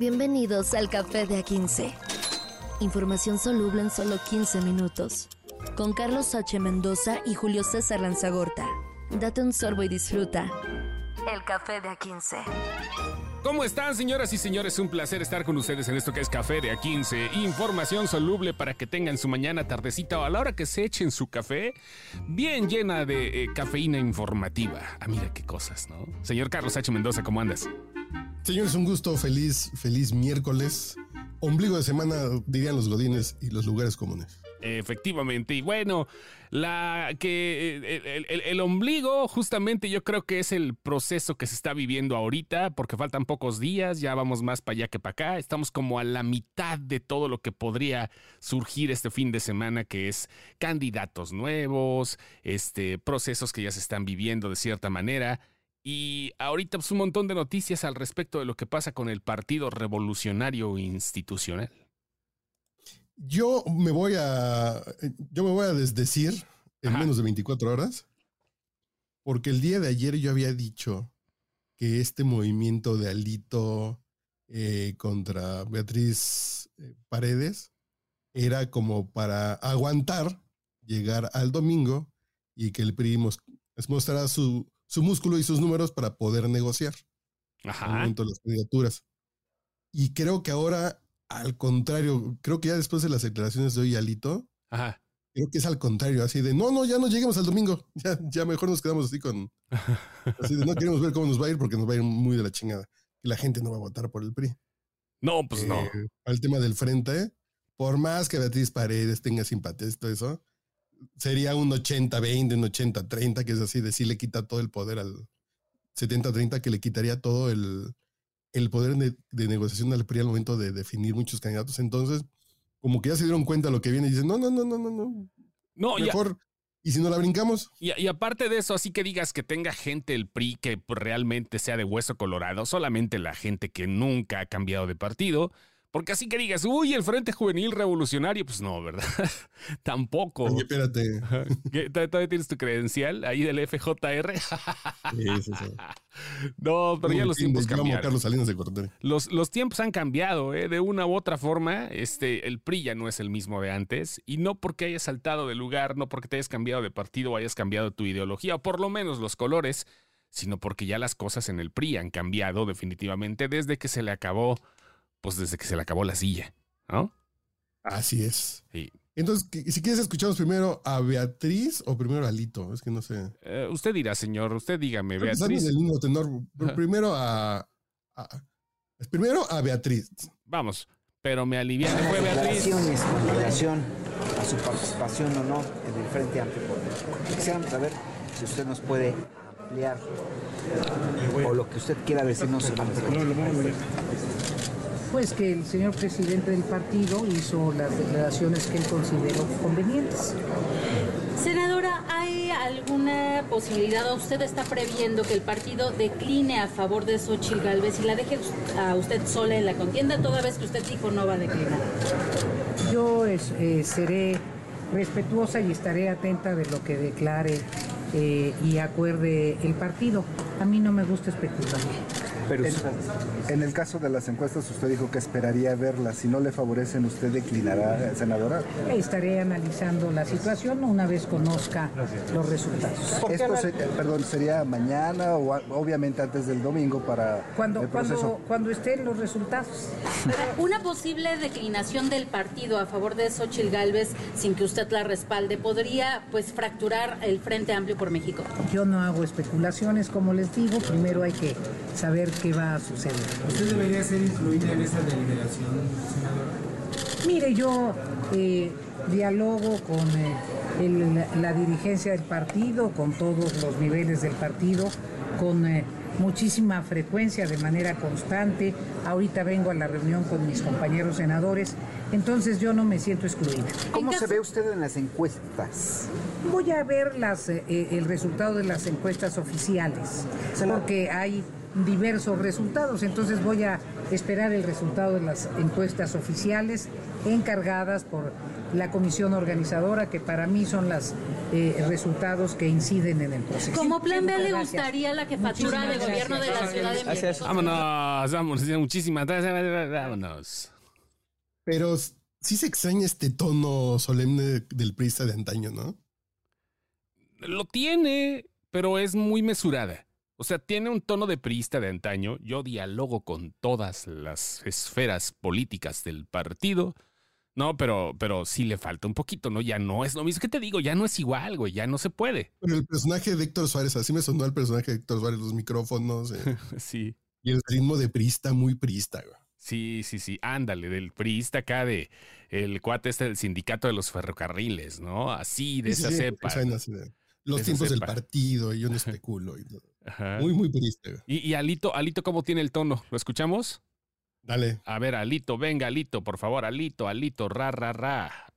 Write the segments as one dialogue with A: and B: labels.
A: Bienvenidos al Café de A15. Información soluble en solo 15 minutos. Con Carlos H. Mendoza y Julio César Lanzagorta. Date un sorbo y disfruta. El Café de A15.
B: ¿Cómo están, señoras y señores? Un placer estar con ustedes en esto que es Café de A15. Información soluble para que tengan su mañana, tardecita o a la hora que se echen su café, bien llena de eh, cafeína informativa. Ah, mira qué cosas, ¿no? Señor Carlos H. Mendoza, ¿cómo andas?
C: Señores, un gusto, feliz, feliz miércoles. Ombligo de semana, dirían los godines y los lugares comunes.
B: Efectivamente, y bueno, la que eh, el, el, ombligo justamente yo creo que es el proceso que se está viviendo ahorita, porque faltan pocos días, ya vamos más para allá que para acá, estamos como a la mitad de todo lo que podría surgir este fin de semana, que es candidatos nuevos, este procesos que ya se están viviendo de cierta manera. Y ahorita pues, un montón de noticias al respecto de lo que pasa con el Partido Revolucionario Institucional.
C: Yo me voy a. Yo me voy a desdecir en menos de 24 horas. Porque el día de ayer yo había dicho que este movimiento de Alito eh, contra Beatriz eh, Paredes era como para aguantar llegar al domingo y que el PRI mostrara su, su músculo y sus números para poder negociar. Ajá. momento de las candidaturas. Y creo que ahora, al contrario, creo que ya después de las declaraciones de hoy, Alito, Ajá. creo que es al contrario, así de, no, no, ya no lleguemos al domingo, ya, ya mejor nos quedamos así con, así de, no queremos ver cómo nos va a ir porque nos va a ir muy de la chingada, que la gente no va a votar por el PRI.
B: No, pues no.
C: Eh, al tema del frente, por más que Beatriz Paredes tenga simpatía y todo eso, sería un 80-20, un 80-30, que es así, de sí le quita todo el poder al 70-30, que le quitaría todo el, el poder de, negociación al PRI al momento de definir muchos candidatos. Entonces, como que ya se dieron cuenta de lo que viene y dicen, no, no, no, no, no, no. No, mejor. Y si no la brincamos.
B: Y, y, aparte de eso, así que digas que tenga gente el PRI que realmente sea de hueso colorado, solamente la gente que nunca ha cambiado de partido, porque así que digas, uy, el Frente Juvenil Revolucionario, pues no, ¿verdad? Tampoco.
C: Oye, espérate.
B: ¿Todavía tienes tu credencial ahí del FJR? sí, sí, sí. No, pero ya los tiempos cambiaron.
C: Carlos Salinas de
B: los, los tiempos han cambiado, ¿eh? De una u otra forma, este, el PRI ya no es el mismo de antes. Y no porque hayas saltado de lugar, no porque te hayas cambiado de partido o hayas cambiado tu ideología, o por lo menos los colores, sino porque ya las cosas en el PRI han cambiado definitivamente desde que se le acabó pues desde que se le acabó la silla, ¿no?
C: Así es. Sí. Entonces, si quieres, escuchamos primero a Beatriz o primero a Lito. Es que no sé.
B: Eh, usted dirá, señor. Usted dígame, Beatriz.
C: El tenor. Primero a, Primero a Beatriz.
B: Vamos, pero me alivia. Fue Beatriz.
D: con relación a su participación o no en el Frente Amplio Quisiéramos saber si usted nos puede ampliar o lo que usted quiera decirnos
E: pues que el señor presidente del partido hizo las declaraciones que él consideró convenientes.
F: Senadora, ¿hay alguna posibilidad o usted está previendo que el partido decline a favor de Xochitl Galvez y la deje a usted sola en la contienda toda vez que usted dijo no va a declinar?
E: Yo eh, seré respetuosa y estaré atenta de lo que declare eh, y acuerde el partido. A mí no me gusta especular.
G: Pero en, el caso de las encuestas, usted dijo que esperaría verlas. Si no le favorecen, ¿usted declinará, senadora?
E: Estaré analizando la situación una vez conozca los resultados.
G: Esto, perdón, sería mañana o obviamente antes del domingo para
E: cuando, el proceso. Cuando, cuando estén los resultados.
F: Una posible declinación del partido a favor de Xochitl Galvez sin que usted la respalde podría pues fracturar el Frente Amplio por México.
E: Yo no hago especulaciones, como les digo. Primero hay que saber qué va a suceder.
H: ¿Usted debería ser incluida en esa deliberación, senadora?
E: Mire, yo eh, dialogo con eh, la dirigencia del partido, con todos los niveles del partido, con eh, muchísima frecuencia, de manera constante. Ahorita vengo a la reunión con mis compañeros senadores, entonces yo no me siento excluida.
D: ¿Cómo se ve usted en las encuestas?
E: Voy a ver las, el resultado de las encuestas oficiales, porque hay diversos resultados. Entonces voy a esperar el resultado de las encuestas oficiales encargadas por la comisión organizadora, que para mí son las eh, resultados que inciden en el proceso.
F: Como plan B le
E: gracias.
F: gustaría la jefatura de gobierno de la
E: gracias.
F: Ciudad de
D: Gracias.
F: México.
B: Vámonos, vámonos, muchísimas gracias. Vámonos.
C: Pero sí se extraña este tono solemne del priista de antaño, ¿no?
B: Lo tiene, pero es muy mesurada. O sea, tiene un tono de priista de antaño. Yo dialogo con todas las esferas políticas del partido. No, pero, pero sí le falta un poquito, ¿no? Ya no es lo mismo que te digo, ya no es igual, güey, ya no se puede.
C: Pero el personaje de Héctor Suárez, así me sonó el personaje de Héctor Suárez, los micrófonos eh,
B: Sí,
C: y el ritmo de priista, muy priista, güey.
B: sí, sí, sí. Ándale, del priista acá de el cuate este del sindicato de los ferrocarriles, ¿no? Así, de
C: Sí,
B: esa
C: sí,
B: cepa.
C: suena así de- Los tiempos del partido, y yo no especulo. y todo.
B: Ajá.
C: Muy, muy güey.
B: Y, y Alito, Alito, ¿cómo tiene el tono? ¿Lo escuchamos?
C: Dale.
B: A ver, Alito, venga, Alito, por favor, Alito, Alito, ra, ra, ra.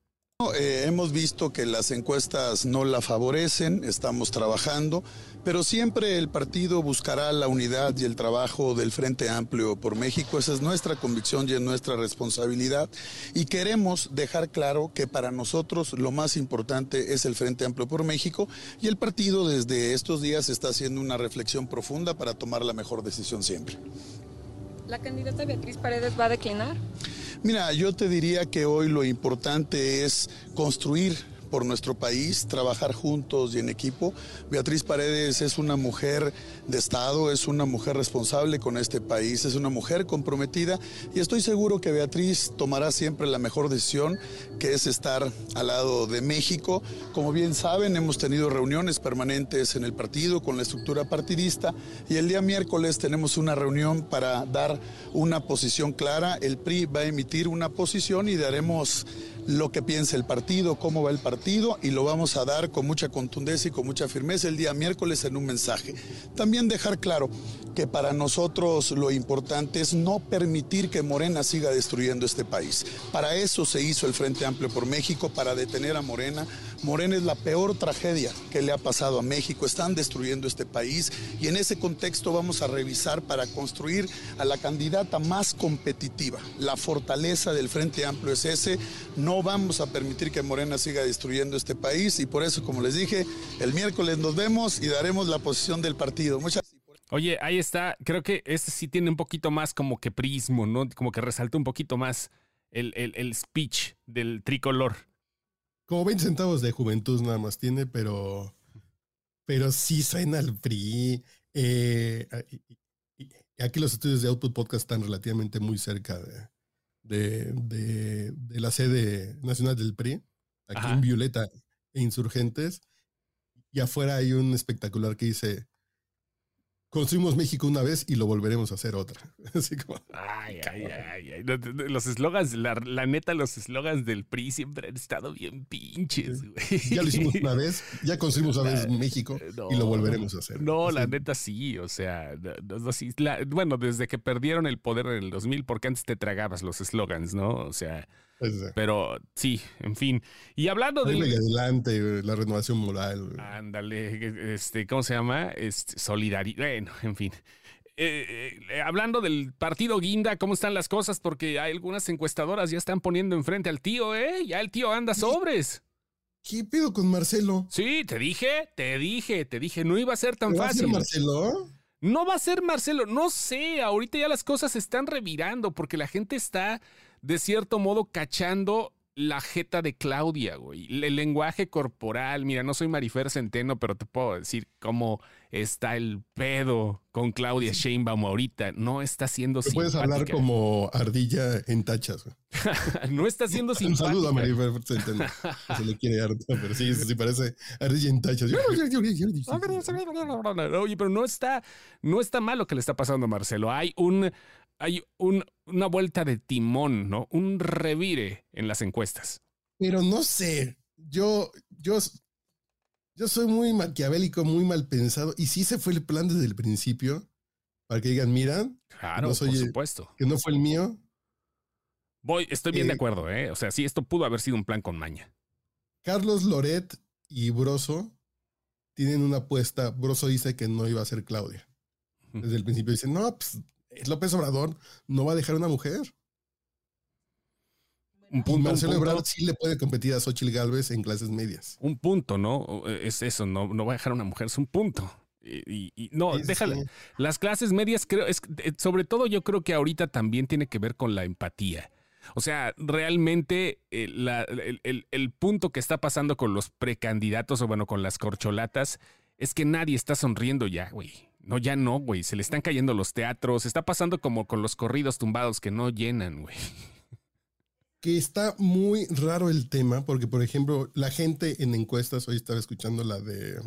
I: Eh, hemos visto que las encuestas no la favorecen, estamos trabajando, pero siempre el partido buscará la unidad y el trabajo del Frente Amplio por México. Esa es nuestra convicción y es nuestra responsabilidad. Y queremos dejar claro que para nosotros lo más importante es el Frente Amplio por México y el partido desde estos días está haciendo una reflexión profunda para tomar la mejor decisión siempre.
J: ¿La candidata Beatriz Paredes va a declinar?
I: Mira, yo te diría que hoy lo importante es construir por nuestro país, trabajar juntos y en equipo. Beatriz Paredes es una mujer de Estado, es una mujer responsable con este país, es una mujer comprometida y estoy seguro que Beatriz tomará siempre la mejor decisión, que es estar al lado de México. Como bien saben, hemos tenido reuniones permanentes en el partido con la estructura partidista y el día miércoles tenemos una reunión para dar una posición clara. El PRI va a emitir una posición y daremos lo que piensa el partido, cómo va el partido y lo vamos a dar con mucha contundencia y con mucha firmeza el día miércoles en un mensaje. También dejar claro que para nosotros lo importante es no permitir que Morena siga destruyendo este país. Para eso se hizo el Frente Amplio por México, para detener a Morena. Morena es la peor tragedia que le ha pasado a México. Están destruyendo este país y en ese contexto vamos a revisar para construir a la candidata más competitiva. La fortaleza del Frente Amplio es ese. No vamos a permitir que Morena siga destruyendo este país y por eso, como les dije, el miércoles nos vemos y daremos la posición del partido. Muchas
B: Oye, ahí está. Creo que este sí tiene un poquito más como que prismo, ¿no? Como que resalta un poquito más el speech del tricolor.
C: Como 20 centavos de juventud nada más tiene, pero, pero sí suena al PRI. Eh, aquí los estudios de Output Podcast están relativamente muy cerca de, de, de- de la sede nacional del PRI, aquí
B: Ajá.
C: en Violeta e Insurgentes. Y afuera hay un espectacular que dice, construimos México una vez y lo volveremos a hacer otra. Así como,
B: Ay, ay, ay, ay. Los eslogans, la, la neta, los eslogans del PRI siempre han estado bien pinches, güey.
C: ya lo hicimos una vez, ya construimos una vez México y lo volveremos a hacer.
B: No, la neta sí, o sea, no, no, no, sí, la- bueno, desde que perdieron el poder en el 2000, porque antes te tragabas los eslogans, ¿no? O sea, pero sí, en fin. Y hablando del...
C: adelante, la renovación moral.
B: Ándale, este, ¿cómo se llama? Este, solidaridad, bueno, en fin. Eh, eh, hablando del partido Guinda, ¿cómo están las cosas? Porque hay algunas encuestadoras ya están poniendo enfrente al tío, ¿eh? Ya el tío anda sobres.
C: ¿Qué pedo con Marcelo?
B: Sí, te dije, te dije, te dije, no iba a ser tan
C: ¿Te va a
B: fácil.
C: Marcelo?
B: No va a ser Marcelo, no sé, ahorita ya las cosas se están revirando porque la gente está de cierto modo cachando la jeta de Claudia, güey. El lenguaje corporal, mira, no soy Marifer Centeno, pero te puedo decir cómo está el pedo con Claudia Sheinbaum ahorita. No está siendo
C: Te puedes hablar
B: simpática.
C: como ardilla en tachas.
B: no está siendo
C: Un
B: simpática.
C: saludo a Marifer Centeno. Se le quiere harto, pero sí, sí parece ardilla en tachas.
B: Oye, pero no está, no está mal lo que le está pasando a Marcelo. Hay un, hay un, una vuelta de timón, ¿no? Un revire en las encuestas.
C: Pero no sé, yo, yo, yo soy muy maquiavélico, muy mal pensado. Y sí se fue el plan desde el principio, para que digan, mira,
B: Claro,
C: No soy-
B: por supuesto.
C: que no fue el mío.
B: Voy, estoy bien de
C: Eh,
B: acuerdo, ¿eh? O sea, sí, esto pudo haber sido un plan con maña.
C: Carlos Loret y Broso tienen una apuesta. Broso dice que no iba a ser Claudia. Desde el principio dice, no, pues López Obrador no va a dejar una mujer.
B: Un punto, un
C: Marcelo
B: punto.
C: Ebrard sí le puede competir a Xochitl Galvez en clases medias.
B: un punto, ¿no? Es eso, no, no va a dejar a una mujer, es un punto. Y, y- y- no,
C: Sí,
B: déjala.
C: sí.
B: Las clases medias, creo, es, eh, sobre todo yo creo que ahorita también tiene que ver con la empatía. O sea, realmente eh, la- el, el- el punto que está pasando con los precandidatos o bueno, con las corcholatas, es que nadie está sonriendo ya, güey. No, ya no, güey. Se le están cayendo los teatros. Está pasando como con los corridos tumbados que no llenan, güey.
C: Que está muy raro el tema, porque, por ejemplo, la gente en encuestas, hoy estaba escuchando la de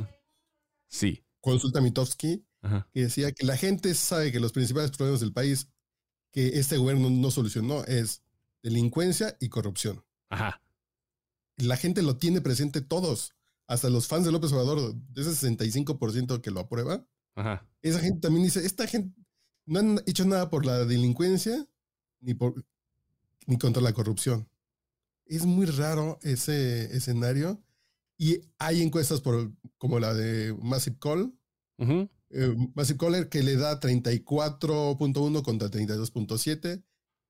B: Sí.
C: Consulta Mitofsky,
B: Ajá.
C: que decía que la gente sabe que los principales problemas del país que este gobierno no solucionó es delincuencia y corrupción.
B: Ajá.
C: La gente lo tiene presente todos, hasta los fans de López Obrador, de ese 65% que lo aprueba.
B: Ajá.
C: Esa gente también dice, esta gente no han hecho nada por la delincuencia ni por ni contra la corrupción. Es muy raro ese escenario y hay encuestas por, como la de Massive Call,
B: Ujú.
C: eh, Massive Caller que le da 34.1 contra 32.7,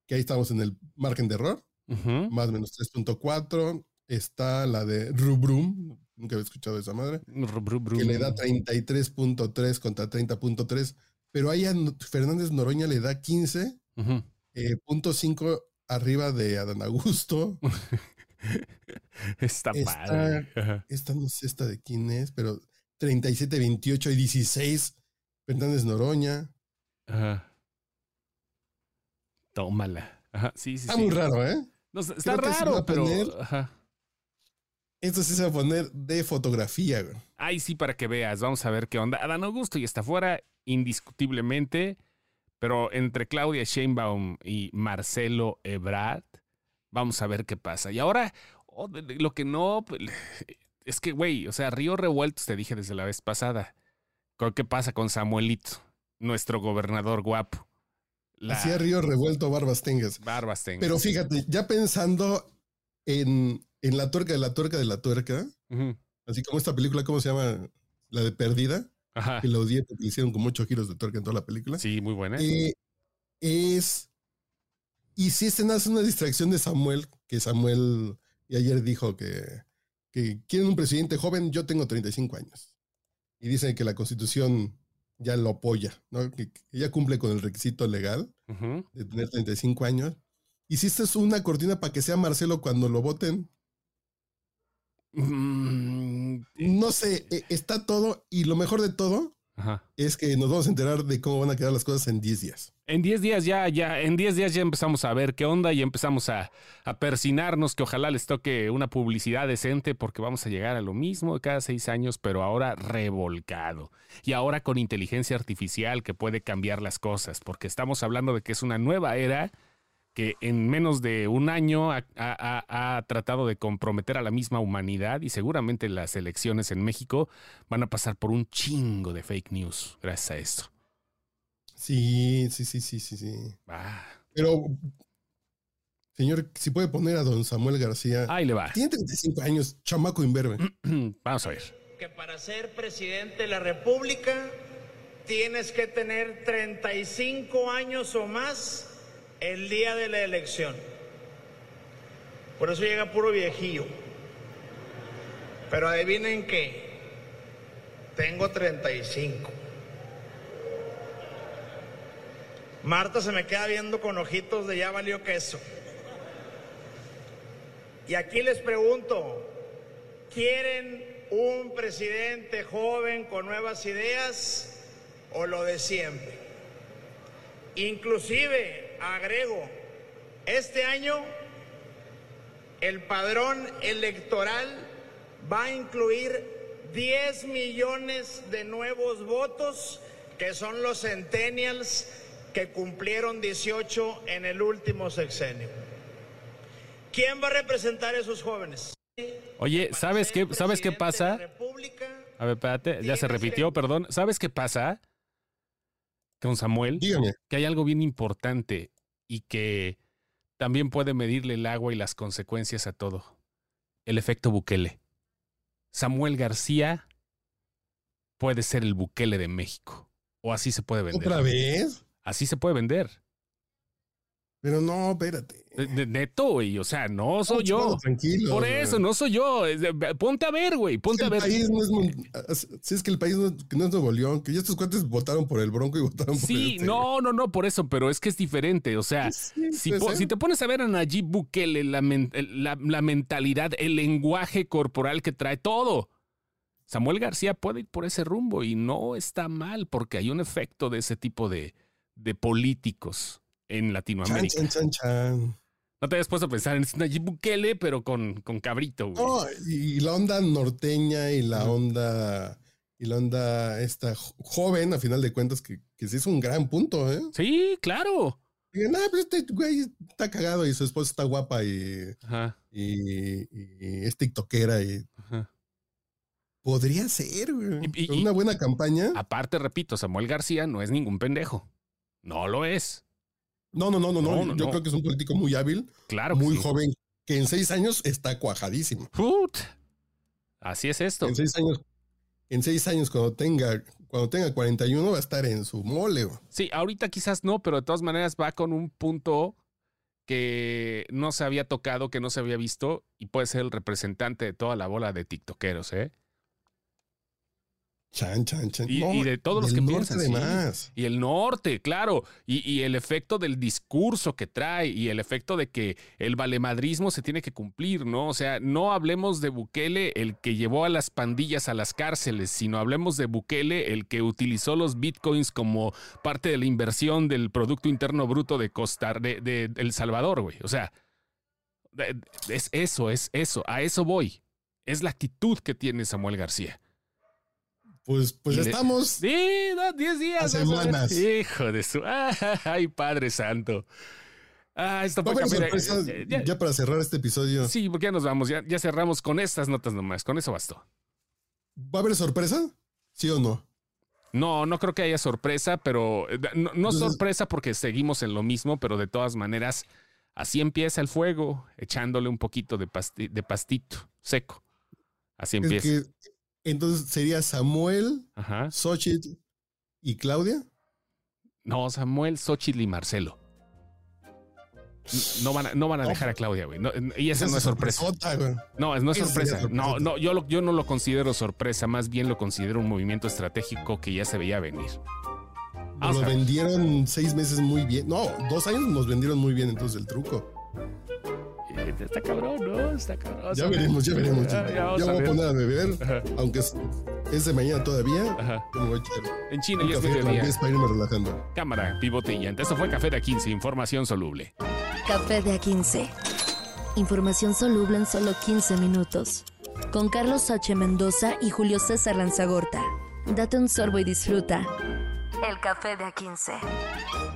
C: que ahí estamos en el margen de error,
B: Ujú.
C: más o menos 3.4. Está la de Rubrum, nunca había escuchado de esa madre, que le da 33.3 contra 30.3, pero ahí a Fernández Noroña le da 15,
B: Ujú.
C: eh, punto 5 arriba de Adán Augusto.
B: Está,
C: Está-
B: padre.
C: Esta no sé esta de quién es, pero 37, 28 y 16, Fernández Noroña.
B: Ajá. Tómala. Ajá. Sí, sí,
C: Está
B: sí.
C: muy raro, ¿eh?
B: No, está
C: Creo
B: raro, pero. Ajá.
C: Esto sí se va a poner de fotografía, güey.
B: Ay, sí, para que veas. Vamos a ver qué onda. Adán Augusto y está fuera, indiscutiblemente. Pero entre Claudia Sheinbaum y Marcelo Ebrard, vamos a ver qué pasa. Y ahora, oh, lo que no. pues, Es que, güey, o sea, Río Revueltos, te dije desde la vez pasada. ¿Con- ¿Qué pasa con Samuelito, nuestro gobernador guapo? La
C: Hacía río revuelto, barbas tengas.
B: Barbas tengas.
C: Pero fíjate, ya pensando en, en la tuerca de la tuerca de la tuerca, así como esta película, ¿cómo se llama? La de Perdida,
B: Ajá.
C: que la odié porque le hicieron como ocho giros de tuerca en toda la película.
B: Sí, muy buena.
C: Eh, es. Y si este nace una distracción de Samuel, que Samuel y ayer dijo que, que quieren un presidente joven, yo tengo 35 años. Y dicen que la constitución ya lo apoya, ¿no? que, que ya cumple con el requisito legal
B: Ujú.
C: de tener 35 años. Es una cortina para que sea Marcelo cuando lo voten,
B: Mm,
C: no sé, eh, está todo. Y lo mejor de todo
B: Ajá.
C: es que nos vamos a enterar de cómo van a quedar las cosas en 10 días.
B: En 10 días ya, ya, en 10 días ya empezamos a ver qué onda y empezamos a, a persinarnos que ojalá les toque una publicidad decente porque vamos a llegar a lo mismo de cada seis años, pero ahora revolcado. Y ahora con inteligencia artificial que puede cambiar las cosas, porque estamos hablando de que es una nueva era que en menos de un año ha, ha- ha- ha tratado de comprometer a la misma humanidad y seguramente las elecciones en México van a pasar por un chingo de fake news gracias a esto.
C: Sí, sí, sí, sí, sí, sí.
B: Ah,
C: Pero, señor, si puede poner a don Samuel García.
B: ahí le va.
C: Tiene 35 años, chamaco imberbe.
B: Vamos a ver.
K: que para ser presidente de la República tienes que tener 35 años o más el día de la elección. Por eso llega puro viejillo. Pero adivinen qué, tengo 35. Marta se me queda viendo con ojitos de ya valió queso. Y aquí les pregunto, ¿quieren un presidente joven con nuevas ideas o lo de siempre? Inclusive, agrego, este año el padrón electoral va a incluir 10 millones de nuevos votos, que son los centennials que cumplieron 18 en el último sexenio. ¿Quién va a representar a esos jóvenes?
B: Oye, ¿sabes qué, ¿sabes qué pasa? A ver, espérate, ya se repitió, perdón. ¿Sabes qué pasa con Samuel?
C: Dígame.
B: Que hay algo bien importante y que también puede medirle el agua y las consecuencias a todo. El efecto Bukele. Samuel García puede ser el Bukele de México. O así se puede vender.
C: ¿Otra vez?
B: Así se puede vender.
C: Pero no, espérate.
B: Neto, güey. O sea, no soy yo.
C: tranquilo,
B: Por eso, no soy yo. Ponte a ver, güey. Ponte a
C: el
B: ver.
C: país no es, si es que el país no, es Nuevo León, que ya estos cuates votaron por el Bronco y votaron por
B: Sí, no, no, no, por eso, pero es que es diferente. O sea,
C: Sí,
B: si, po- te pones a ver a Nayib Bukele, la, men- la- la mentalidad, el lenguaje corporal que trae todo. Samuel García puede ir por ese rumbo y no está mal porque hay un efecto de ese tipo de, de políticos en
C: Chan,
B: Latinoamérica.
C: chan, chan, chan.
B: No te habías puesto a pensar en Nayib Bukele, pero con, con cabrito, güey.
C: No, y, la onda norteña y la onda y la onda esta jo- joven, a final de cuentas, que, que sí es un gran punto, ¿eh?
B: Sí, claro.
C: Digan, ah, pues este güey está cagado y su esposa está guapa y,
B: Ajá,
C: y, y es tiktokera y
B: ajá.
C: podría ser, güey.
B: Y-
C: una buena campaña.
B: Aparte, repito, Samuel García no es ningún pendejo. No lo es.
C: No, no, no, no, no. Yo
B: no.
C: creo que es un político muy hábil,
B: Claro
C: muy
B: sí.
C: joven, que en seis años está cuajadísimo.
B: Put. Así es esto.
C: En seis años, en seis años cuando tenga, cuando tenga 41 va a estar en su mole.
B: Sí, ahorita quizás no, pero de todas maneras va con un punto que no se había tocado, que no se había visto y puede ser el representante de toda la bola de tiktokeros, ¿eh?
C: Chan, chan, chan.
B: Y,
C: No,
B: y de todos los que piensan. sí. Y el norte, claro. Y, y el efecto del discurso que trae y el efecto de que el valemadrismo se tiene que cumplir, ¿no? O sea, no hablemos de Bukele, el que llevó a las pandillas a las cárceles, sino hablemos de Bukele, el que utilizó los bitcoins como parte de la inversión del Producto Interno Bruto de Costa de, de El Salvador, güey. O sea, es eso, es eso, a eso voy. Es la actitud que tiene Samuel García.
C: Pues, pues estamos.
B: Sí, no, 10 días.
C: Semanas.
B: Hijo de su. Ay, Padre Santo. Ah, esto
C: Va a
B: fue
C: haber
B: café de-
C: sorpresas
B: eh, ya-
C: ya para cerrar este episodio.
B: Sí, porque ya nos vamos. Ya, ya cerramos con estas notas nomás. Con eso bastó.
C: ¿Va a haber sorpresa? ¿Sí o no?
B: No, no creo que haya sorpresa, pero eh, no, no
C: Entonces-
B: sorpresa porque seguimos en lo mismo, pero de todas maneras, así empieza el fuego, echándole un poquito de, pasti- de pastito seco. Así
C: Es
B: empieza.
C: que, entonces sería Samuel,
B: Ajá.
C: Xochitl y Claudia.
B: No, Samuel, Xochitl y Marcelo. No van a, no van a dejar a Claudia, güey. No, y esa no es sorpresa.
C: sorpresota.
B: No, no es sorpresa. No, no, yo, lo- yo no lo considero sorpresa, más bien lo considero un movimiento estratégico que ya se veía venir.
C: Nos lo vendieron seis meses muy bien. No, dos años nos vendieron muy bien entonces el truco.
B: Está cabrón, ¿no? Está cabrón.
C: Ya veremos, ya veremos. Ya,
B: Ya, vamos
C: ya
B: a
C: voy a
B: ver.
C: poner a beber,
B: Ajá.
C: aunque es, es de mañana todavía.
B: Ajá.
C: yo me voy a echar
B: En China ya es mediodía.
C: para irme relajando.
B: Cámara, pivotilla. Esto fue Café de A15, información soluble.
A: Café de A15. Información soluble en solo 15 minutos. Con Carlos H. Mendoza y Julio César Lanzagorta. Date un sorbo y disfruta. El café de A15.